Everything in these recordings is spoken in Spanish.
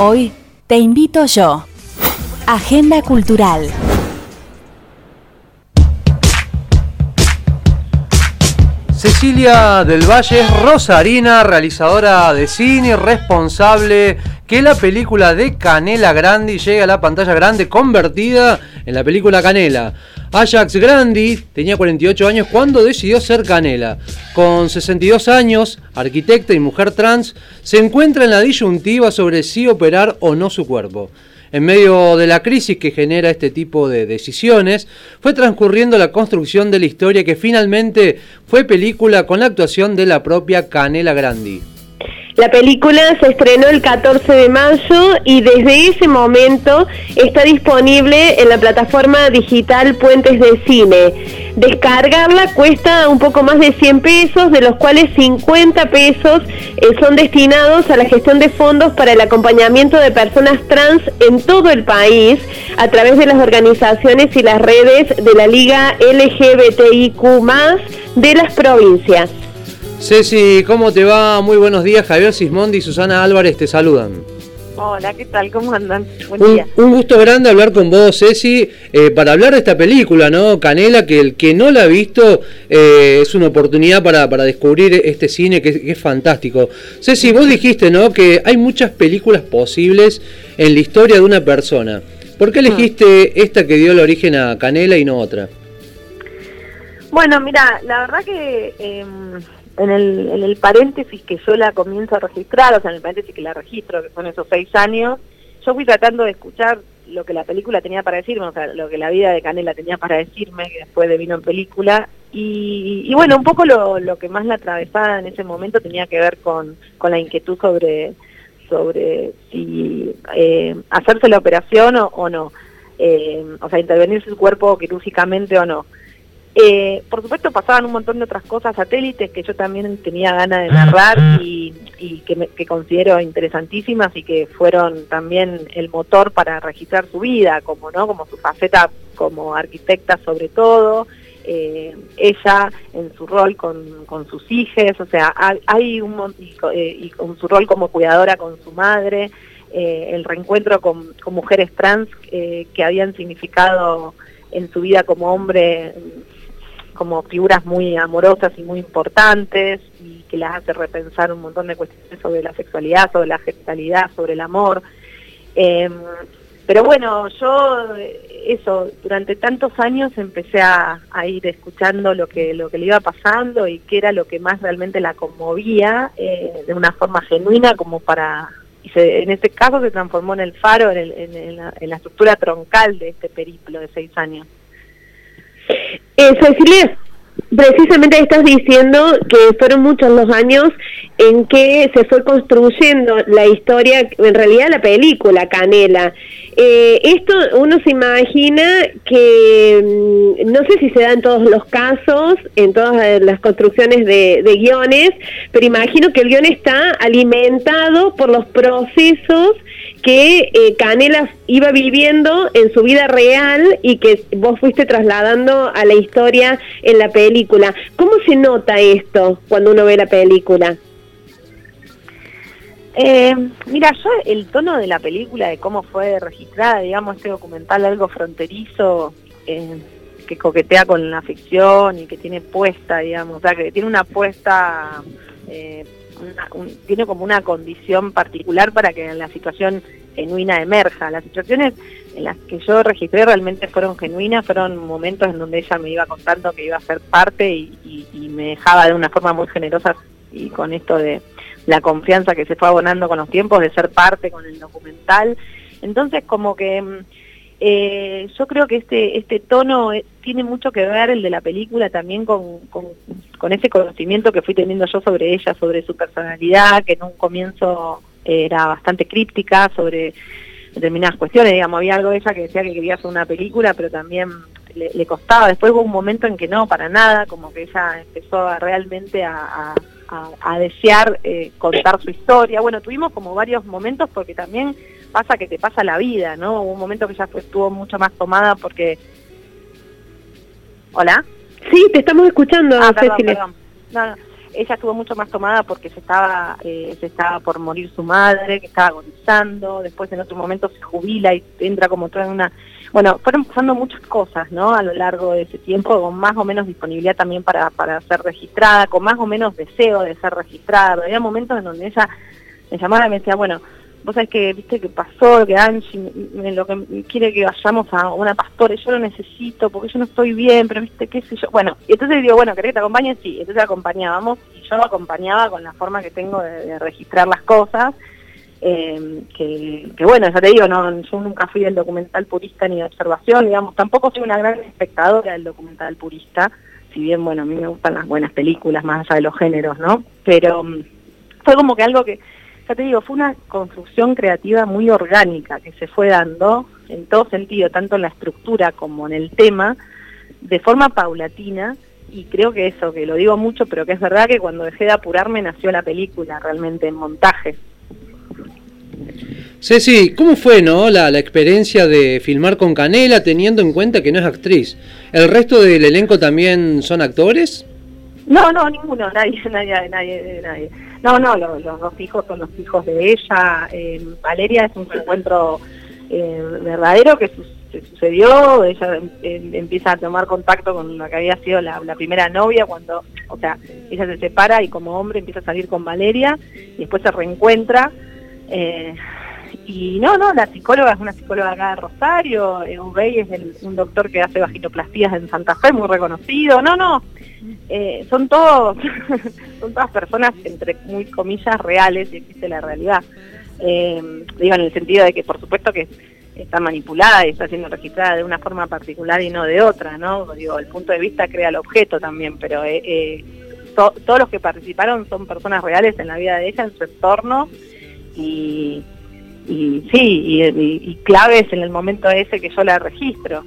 Hoy te invito yo. Agenda Cultural. Cecilia del Valle es rosarina, realizadora de cine, responsable que la película de Canela Grandi llegue a la pantalla grande convertida en la película Canela. Ajax Grandi tenía 48 años cuando decidió ser Canela. Con 62 años, arquitecta y mujer trans, se encuentra en la disyuntiva sobre si operar o no su cuerpo. En medio de la crisis que genera este tipo de decisiones, fue transcurriendo la construcción de la historia que finalmente fue película con la actuación de la propia Canela Grandi. La película se estrenó el 14 de mayo y desde ese momento está disponible en la plataforma digital Puentes de Cine. Descargarla cuesta un poco más de 100 pesos, de los cuales 50 pesos eh, son destinados a la gestión de fondos para el acompañamiento de personas trans en todo el país a través de las organizaciones y las redes de la Liga LGBTIQ de las provincias. Ceci, ¿cómo te va? Muy buenos días. Javier Sismondi y Susana Álvarez te saludan. Hola, ¿qué tal? ¿Cómo andan? Buen un, día. Un gusto grande hablar con vos, Ceci, eh, para hablar de esta película, ¿no? Canela, que el que no la ha visto eh, es una oportunidad para, para descubrir este cine que, es fantástico. Ceci, vos dijiste, ¿no? Que hay muchas películas posibles en la historia de una persona. ¿Por qué elegiste esta que dio el origen a Canela y no otra? Bueno, mira, la verdad que... Em, en el, paréntesis que yo la comienzo a registrar, o sea, en el paréntesis que la registro, que son esos seis años, yo fui tratando de escuchar lo que la película tenía para decirme, o sea, lo que la vida de Canela tenía para decirme, que después de vino en película, y, bueno, un poco lo, que más la atravesaba en ese momento tenía que ver con, la inquietud sobre, sobre si eh, hacerse la operación o, no, eh, o sea, intervenir su cuerpo quirúrgicamente o no. Eh, por supuesto pasaban un montón de otras cosas, satélites que yo también tenía ganas de narrar y, que, considero interesantísimas y que fueron también el motor para registrar su vida, como no, como su faceta como arquitecta sobre todo, eh, ella en su rol con, sus hijos, o sea, hay un eh, y, con su rol como cuidadora con su madre, el reencuentro con, mujeres trans que habían significado en su vida como hombre como figuras muy amorosas y muy importantes y que las hace repensar un montón de cuestiones sobre la sexualidad, sobre la genitalidad, sobre el amor. Em, pero bueno, yo eso, durante tantos años empecé a, ir escuchando lo que, lo que le iba pasando y qué era lo que más realmente la conmovía eh, de una forma genuina como para... Y en este caso se transformó en el faro, en, la, en la estructura troncal de este periplo de seis años. Eh, Cecilia, precisamente estás diciendo que fueron muchos los años en que se fue construyendo la historia, en realidad la película Canela. Eh, esto uno se imagina que, mm, no sé si se da en todos los casos, en todas las construcciones de, de guiones, pero imagino que el guion está alimentado por los procesos que eh, Canela iba viviendo en su vida real y que vos fuiste trasladando a la historia en la película. ¿Cómo se nota esto cuando uno ve la película? Eh, mira, yo el tono de la película, de cómo fue registrada, digamos, este documental algo fronterizo, eh, que coquetea con la ficción y que tiene puesta, digamos, o sea, que tiene una puesta eh, tiene como una condición particular para que la situación genuina emerja. Las situaciones en las que yo registré realmente fueron genuinas, fueron momentos en donde ella me iba contando que iba a ser parte y, me dejaba de una forma muy generosa y con esto de la confianza que se fue abonando con los tiempos de ser parte con el documental. Entonces como que mm, eh, yo creo que este, este tono eh, tiene mucho que ver, el de la película, también con, con, ese conocimiento que fui teniendo yo sobre ella, sobre su personalidad, que en un comienzo era bastante críptica sobre determinadas cuestiones, digamos, había algo de ella que decía que quería hacer una película, pero también le, costaba. Después hubo un momento en que no, para nada, como que ella empezó realmente a, a, desear eh, contar su historia. Bueno, tuvimos como varios momentos porque también pasa que te pasa la vida, ¿no? Hubo un momento que ella estuvo mucho más tomada porque... ¿Hola? Sí, te estamos escuchando, ah, perdón, perdón. ella estuvo mucho más tomada porque se estaba, eh, se estaba por morir su madre, que estaba agonizando, después en otro momento se jubila y entra como toda una... Bueno, fueron pasando muchas cosas, ¿no? A lo largo de ese tiempo, con más o menos disponibilidad también para, para ser registrada, con más o menos deseo de ser registrada. había momentos en donde ella me llamaba y me decía, bueno, vos sabés que, viste, que pasó, que Angie me, lo que quiere que vayamos a una pastora yo lo necesito porque yo no estoy bien, pero viste, qué sé yo. Bueno, y entonces digo, bueno, ¿querés que te acompañe? Sí, entonces acompañábamos y yo lo acompañaba con la forma que tengo de, registrar las cosas. Eh, que, que, bueno, ya te digo, no, yo nunca fui del documental purista ni de observación, digamos, tampoco soy una gran espectadora del documental purista, si bien, bueno, a mí me gustan las buenas películas, más allá de los géneros, ¿no? Pero mm, fue como que algo que, ya te digo, fue una construcción creativa muy orgánica que se fue dando en todo sentido, tanto en la estructura como en el tema, de forma paulatina, y creo que eso, que lo digo mucho, pero que es verdad que cuando dejé de apurarme nació la película realmente en montaje. Ceci, ¿cómo fue no la, la, experiencia de filmar con Canela teniendo en cuenta que no es actriz? ¿El resto del elenco también son actores? No, no, ninguno, nadie, nadie, nadie, nadie. No, no, los, dos hijos son los hijos de ella. Eh, Valeria es un encuentro eh, verdadero que, sucedió. Ella em, empieza a tomar contacto con la que había sido la, primera novia cuando, o sea, ella se separa y como hombre empieza a salir con Valeria y después se reencuentra. Eh, y no, no, la psicóloga es una psicóloga acá de Rosario, eh, Ubey es un doctor que hace vaginoplastías en Santa Fe, muy reconocido. No, no, eh, son todos, son todas personas, entre muy comillas, reales, y existe la realidad. Eh, digo, en el sentido de que, por supuesto, que está manipulada y está siendo registrada de una forma particular y no de otra, ¿no? Digo, el punto de vista crea el objeto también, pero todos los que participaron son personas reales en la vida de ella, en su entorno, y, y sí, y claves en el momento ese que yo la registro.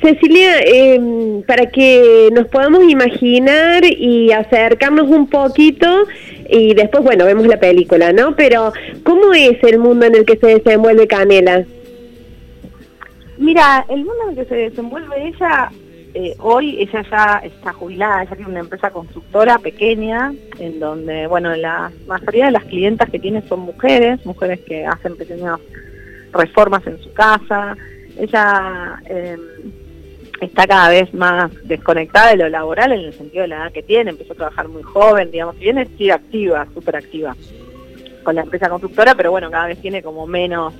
Cecilia, eh, para que nos podamos imaginar y acercarnos un poquito y después, bueno, vemos la película, ¿no? Pero, ¿cómo es el mundo en el que se desenvuelve Canela? Mira, el mundo en el que se desenvuelve ella, eh, hoy ella ya está jubilada, ella tiene una empresa constructora pequeña, en donde, bueno, la mayoría de las clientas que tiene son mujeres, mujeres que hacen pequeñas reformas en su casa. Ella... Eh, está cada vez más desconectada de lo laboral en el sentido de la edad que tiene, empezó a trabajar muy joven, digamos, si bien activa, súper activa con la empresa constructora, pero bueno, cada vez tiene como menos,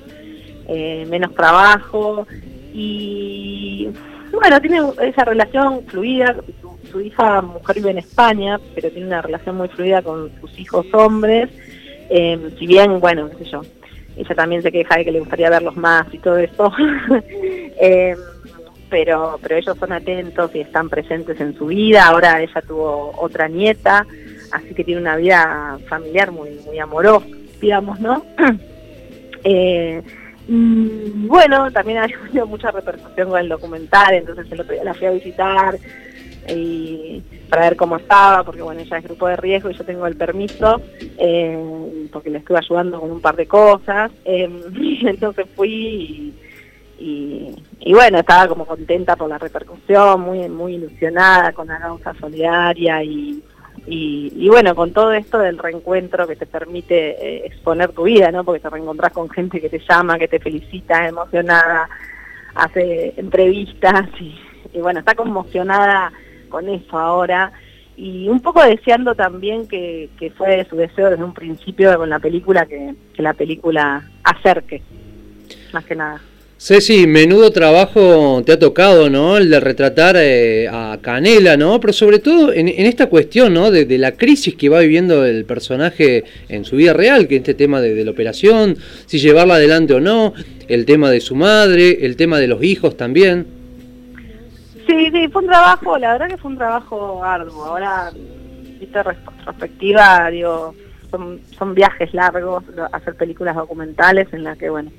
eh, menos trabajo y bueno, tiene esa relación fluida, su, hija mujer vive en España, pero tiene una relación muy fluida con sus hijos hombres, eh, si bien, bueno, qué sé yo, ella también se queja de que le gustaría verlos más y todo eso. eh, pero, pero ellos son atentos y están presentes en su vida. Ahora ella tuvo otra nieta, así que tiene una vida familiar muy, muy amorosa, digamos, ¿no? eh, bueno, también ha habido mucha repercusión con el documental, entonces la fui a visitar y para ver cómo estaba, porque bueno, ella es grupo de riesgo y yo tengo el permiso, eh, porque le estuve ayudando con un par de cosas. Eh, entonces fui y y, bueno, estaba como contenta por la repercusión, muy muy ilusionada con la causa solidaria y, y, bueno, con todo esto del reencuentro que te permite eh, exponer tu vida, ¿no? Porque te reencontrás con gente que te llama, que te felicita, emocionada, hace entrevistas y, y bueno, está conmocionada con eso ahora y un poco deseando también que, que fue su deseo desde un principio con la película que, que la película acerque, más que nada. Ceci, menudo trabajo te ha tocado, ¿no? El de retratar eh, a Canela, ¿no? Pero sobre todo en, esta cuestión, ¿no? De, la crisis que va viviendo el personaje en su vida real, que este tema de, la operación, si llevarla adelante o no, el tema de su madre, el tema de los hijos también. Sí, sí, fue un trabajo, la verdad que fue un trabajo arduo. Ahora, vista retrospectiva, digo, son, son viajes largos, hacer películas documentales en las que, bueno,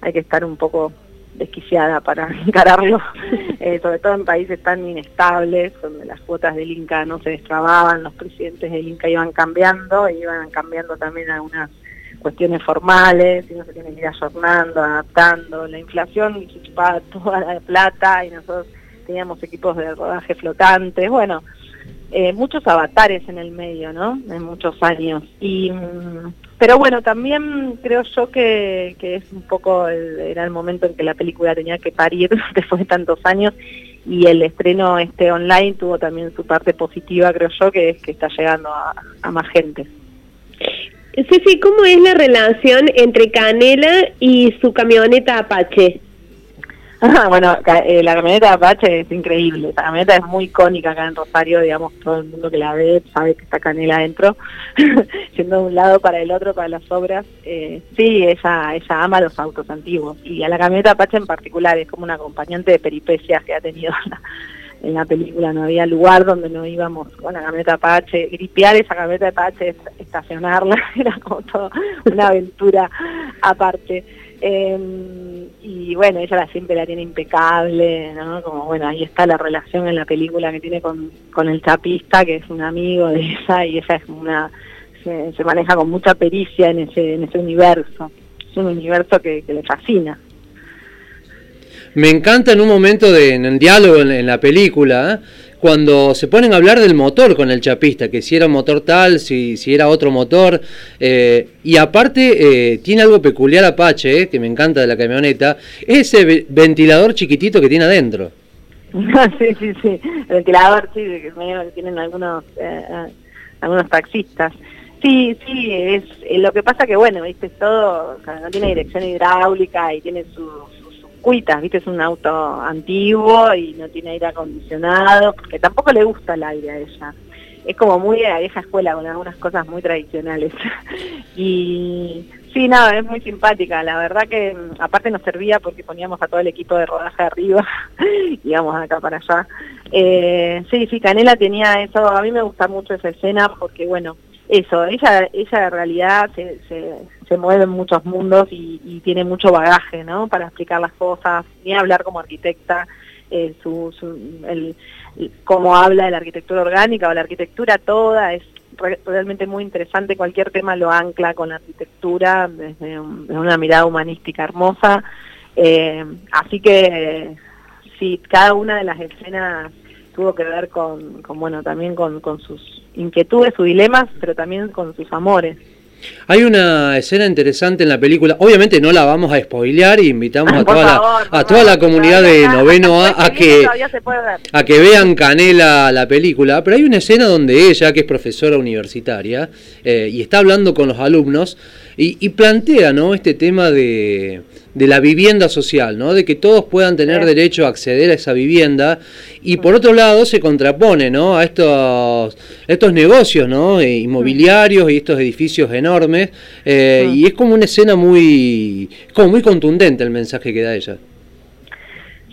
hay que estar un poco desquiciada para encararlo, eh, sobre todo en países tan inestables, donde las cuotas del Inca no se destrababan, los presidentes del Inca iban cambiando, y iban cambiando también algunas cuestiones formales, y no se tiene que ir ayornando, adaptando, la inflación chupaba toda la plata y nosotros teníamos equipos de rodaje flotantes, bueno, eh, muchos avatares en el medio, ¿no? En muchos años. Y, mm, pero bueno, también creo yo que, que es un poco, era el momento en que la película tenía que parir después de tantos años y el estreno este online tuvo también su parte positiva, creo yo, que es que está llegando a, a más gente. Ceci, ¿cómo es la relación entre Canela y su camioneta Apache? bueno, eh, la camioneta Apache es increíble, la camioneta es muy icónica acá en Rosario, digamos, todo el mundo que la ve sabe que está Canela adentro, yendo de un lado para el otro para las obras. Eh, sí, ella, ella ama los autos antiguos y a la camioneta Apache en particular es como un acompañante de peripecias que ha tenido en la película, no había lugar donde no íbamos con la camioneta Apache, gripear esa camioneta Apache, estacionarla, era como toda una aventura aparte. Eh, y bueno, ella siempre la tiene impecable, ¿no? Como bueno, ahí está la relación en la película que tiene con, con el chapista, que es un amigo de ella, y ella es una, se, maneja con mucha pericia en ese, en ese universo. Es un universo que, le fascina. Me encanta en un momento de, en el diálogo en, la película, ¿eh? Cuando se ponen a hablar del motor con el chapista, que si era un motor tal, si, si era otro motor, eh, y aparte eh, tiene algo peculiar Apache, eh, que me encanta de la camioneta, ese ventilador chiquitito que tiene adentro. sí, sí, sí, el ventilador, sí, que tienen algunos, algunos taxistas. Sí, sí, es lo que pasa que bueno, viste, todo, no tiene dirección hidráulica y tiene su cuitas, viste, es un auto antiguo y no tiene aire acondicionado, porque tampoco le gusta el aire a ella. Es como muy a vieja escuela con algunas cosas muy tradicionales. y sí, nada, es muy simpática. La verdad que mm, aparte nos servía porque poníamos a todo el equipo de rodaje arriba, íbamos acá para allá. Eh, sí, sí, Canela tenía eso. A mí me gusta mucho esa escena porque, bueno, eso, ella, ella en realidad se, se, mueve en muchos mundos y, tiene mucho bagaje, ¿no? Para explicar las cosas, ni hablar como arquitecta, eh, su, el, cómo habla de la arquitectura orgánica o la arquitectura toda, es realmente muy interesante, cualquier tema lo ancla con la arquitectura desde, una mirada humanística hermosa, eh, así que sí, cada una de las escenas tuvo que ver con, con bueno, también con, con sus inquietudes, sus dilemas, pero también con sus amores. Hay una escena interesante en la película, obviamente no la vamos a spoilear y invitamos a toda, la, a toda la comunidad de noveno A a que, a que vean Canela la película, pero hay una escena donde ella, que es profesora universitaria, eh, y está hablando con los alumnos y, y plantea ¿no? este tema de, de la vivienda social, ¿no? de que todos puedan tener derecho a acceder a esa vivienda y por otro lado se contrapone ¿no? a estos, estos negocios ¿no? Eh, inmobiliarios y estos edificios enormes eh, y es como una escena muy, como muy contundente el mensaje que da ella.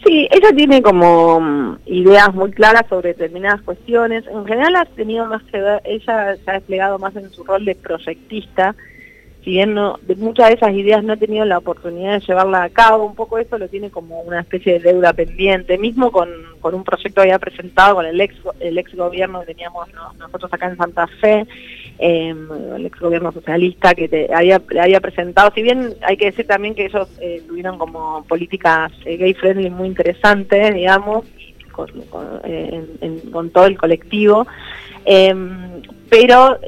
Sí, ella tiene como mm, ideas muy claras sobre determinadas cuestiones. En general ha tenido más que ver, ella se ha desplegado más en su rol de proyectista, si bien no, muchas de esas ideas no he tenido la oportunidad de llevarla a cabo, un poco eso lo tiene como una especie de deuda pendiente, mismo con, con un proyecto que había presentado con el ex, el ex gobierno que teníamos nosotros acá en Santa Fe, em, el ex gobierno socialista que te, había presentado, si bien hay que decir también que ellos eh, tuvieron como políticas eh, gay friendly muy interesantes, digamos, con, con, eh, con todo el colectivo, em, pero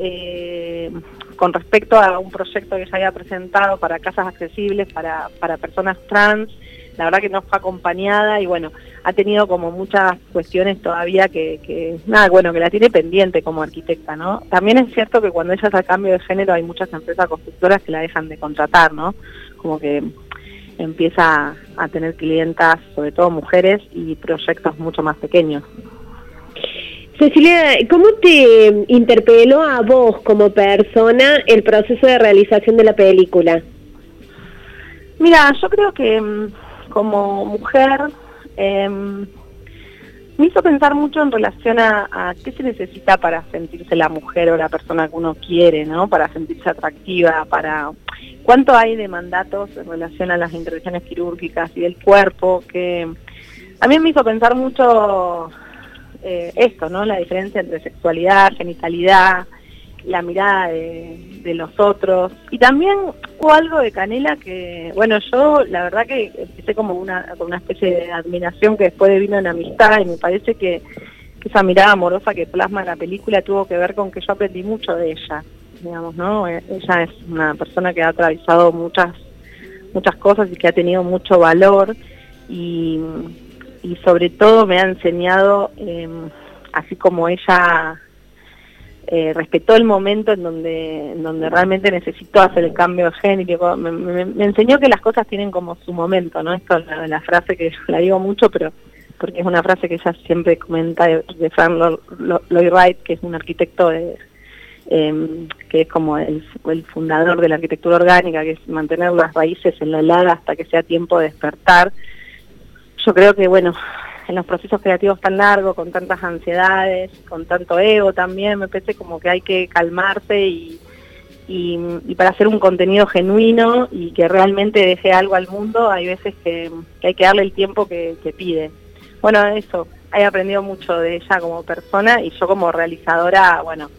con respecto a un proyecto que se había presentado para casas accesibles para, para personas trans, la verdad que no fue acompañada y bueno, ha tenido como muchas cuestiones todavía que, nada, bueno, que la tiene pendiente como arquitecta, ¿no? También es cierto que cuando ella hace cambio de género hay muchas empresas constructoras que la dejan de contratar, ¿no? Como que empieza a tener clientas, sobre todo mujeres, y proyectos mucho más pequeños. Cecilia, ¿cómo te interpeló a vos como persona el proceso de realización de la película? Mira, yo creo que mm, como mujer em, me hizo pensar mucho en relación a, qué se necesita para sentirse la mujer o la persona que uno quiere, ¿no? Para sentirse atractiva, para cuánto hay de mandatos en relación a las intervenciones quirúrgicas y del cuerpo, que a mí me hizo pensar mucho eh, esto, ¿no? La diferencia entre sexualidad, genitalidad, la mirada de, los otros. Y también hubo algo de Canela que, bueno, yo la verdad que empecé como una, con una especie de admiración que después vino en amistad y me parece que esa mirada amorosa que plasma la película tuvo que ver con que yo aprendí mucho de ella, digamos, ¿no? Eh, ella es una persona que ha atravesado muchas muchas cosas y que ha tenido mucho valor y, y sobre todo me ha enseñado, em, así como ella eh, respetó el momento en donde, en donde realmente necesitó hacer el cambio de me, enseñó que las cosas tienen como su momento, ¿no? Esto es la, frase que la digo mucho, pero porque es una frase que ella siempre comenta de, Frank Lloyd Wright, que es un arquitecto de, em, que es como el, fundador de la arquitectura orgánica, que es mantener las raíces en la helada hasta que sea tiempo de despertar. Yo creo que, bueno, en los procesos creativos tan largos, con tantas ansiedades, con tanto ego también, me parece como que hay que calmarse y, y, para hacer un contenido genuino y que realmente deje algo al mundo, hay veces que, hay que darle el tiempo que, que pide. Bueno, eso, he aprendido mucho de ella como persona y yo como realizadora, bueno,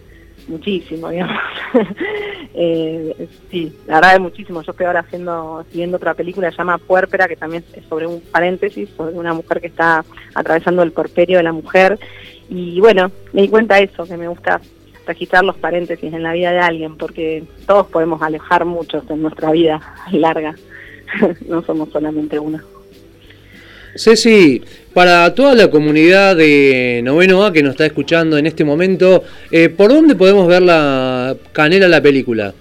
muchísimo, digamos. eh, sí, la verdad es muchísimo. Yo estoy ahora haciendo, siguiendo otra película se llama Puérpera, que también es sobre un paréntesis, sobre una mujer que está atravesando el porperio de la mujer. Y bueno, me di cuenta de eso, que me gusta registrar los paréntesis en la vida de alguien, porque todos podemos alejar mucho en nuestra vida larga. no somos solamente uno. Ceci, para toda la comunidad de Noveno A que nos está escuchando en este momento, eh, ¿por dónde podemos ver la Canela la película?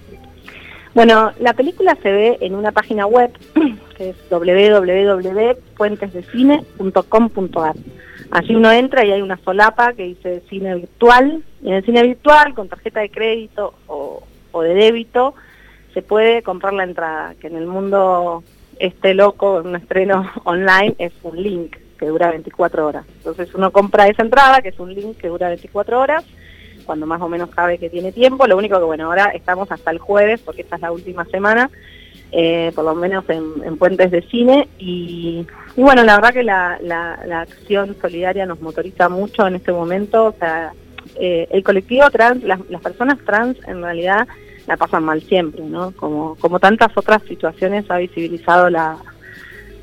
Bueno, la película se ve en una página web que es www.puentesdecine.com.ar. Allí uno entra y hay una solapa que dice cine virtual. Y en el cine virtual, con tarjeta de crédito o, de débito, se puede comprar la entrada, que en el mundo este loco un estreno online es un link que dura 24 horas. Entonces uno compra esa entrada, que es un link que dura 24 horas, cuando más o menos sabe que tiene tiempo. Lo único que, bueno, ahora estamos hasta el jueves, porque esta es la última semana, eh, por lo menos en, puentes de cine. Y, bueno, la verdad que la, acción solidaria nos motoriza mucho en este momento. O sea, eh, el colectivo trans, las, las personas trans en realidad la pasan mal siempre, ¿no? Como, como tantas otras situaciones ha visibilizado la,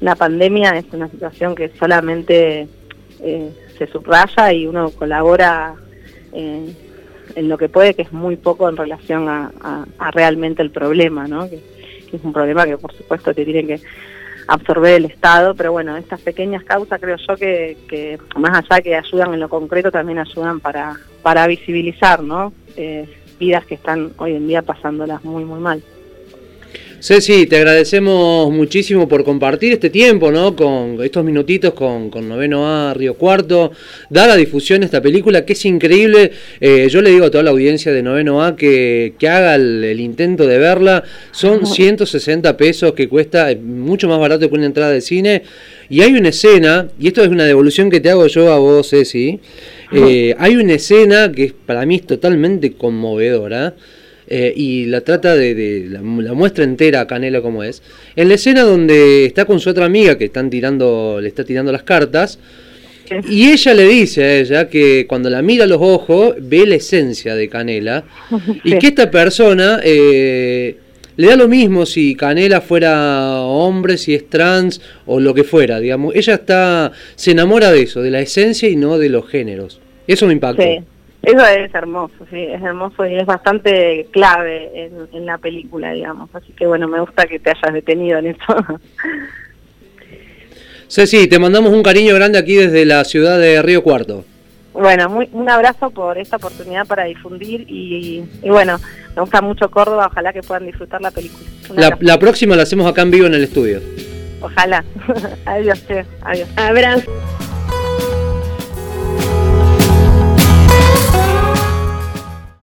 la pandemia, es una situación que solamente eh, se subraya y uno colabora eh, en lo que puede, que es muy poco en relación a, realmente el problema, ¿no? Que, es un problema que por supuesto te tiene que absorber el Estado, pero bueno, estas pequeñas causas creo yo que, que más allá que ayudan en lo concreto, también ayudan para, para visibilizar, ¿no? Eh, vidas que están hoy en día pasándolas muy, muy mal. Ceci, te agradecemos muchísimo por compartir este tiempo, ¿no? Con estos minutitos con, con Noveno A, Río Cuarto, dar a difusión esta película que es increíble. Eh, yo le digo a toda la audiencia de Noveno A que, que haga el, intento de verla. Son 160 pesos que cuesta, mucho más barato que una entrada de cine. Y hay una escena, y esto es una devolución que te hago yo a vos, Ceci. Eh, hay una escena que para mí es totalmente conmovedora. Eh, y la trata de, la, muestra entera a Canela como es. En la escena donde está con su otra amiga que están tirando, le está tirando las cartas, y ella le dice a ella que cuando la mira a los ojos ve la esencia de Canela y que esta persona eh, le da lo mismo si Canela fuera hombre, si es trans o lo que fuera, digamos. Ella está se enamora de eso, de la esencia y no de los géneros. Eso me impactó. Eso es hermoso, sí, es hermoso y es bastante clave en, la película, digamos. Así que bueno, me gusta que te hayas detenido en eso. Ceci, te mandamos un cariño grande aquí desde la ciudad de Río Cuarto. Bueno, muy, un abrazo por esta oportunidad para difundir y, bueno, me gusta mucho Córdoba, ojalá que puedan disfrutar la película. La, la, próxima la hacemos acá en vivo en el estudio. Ojalá. adiós, che. adiós. Abrazo.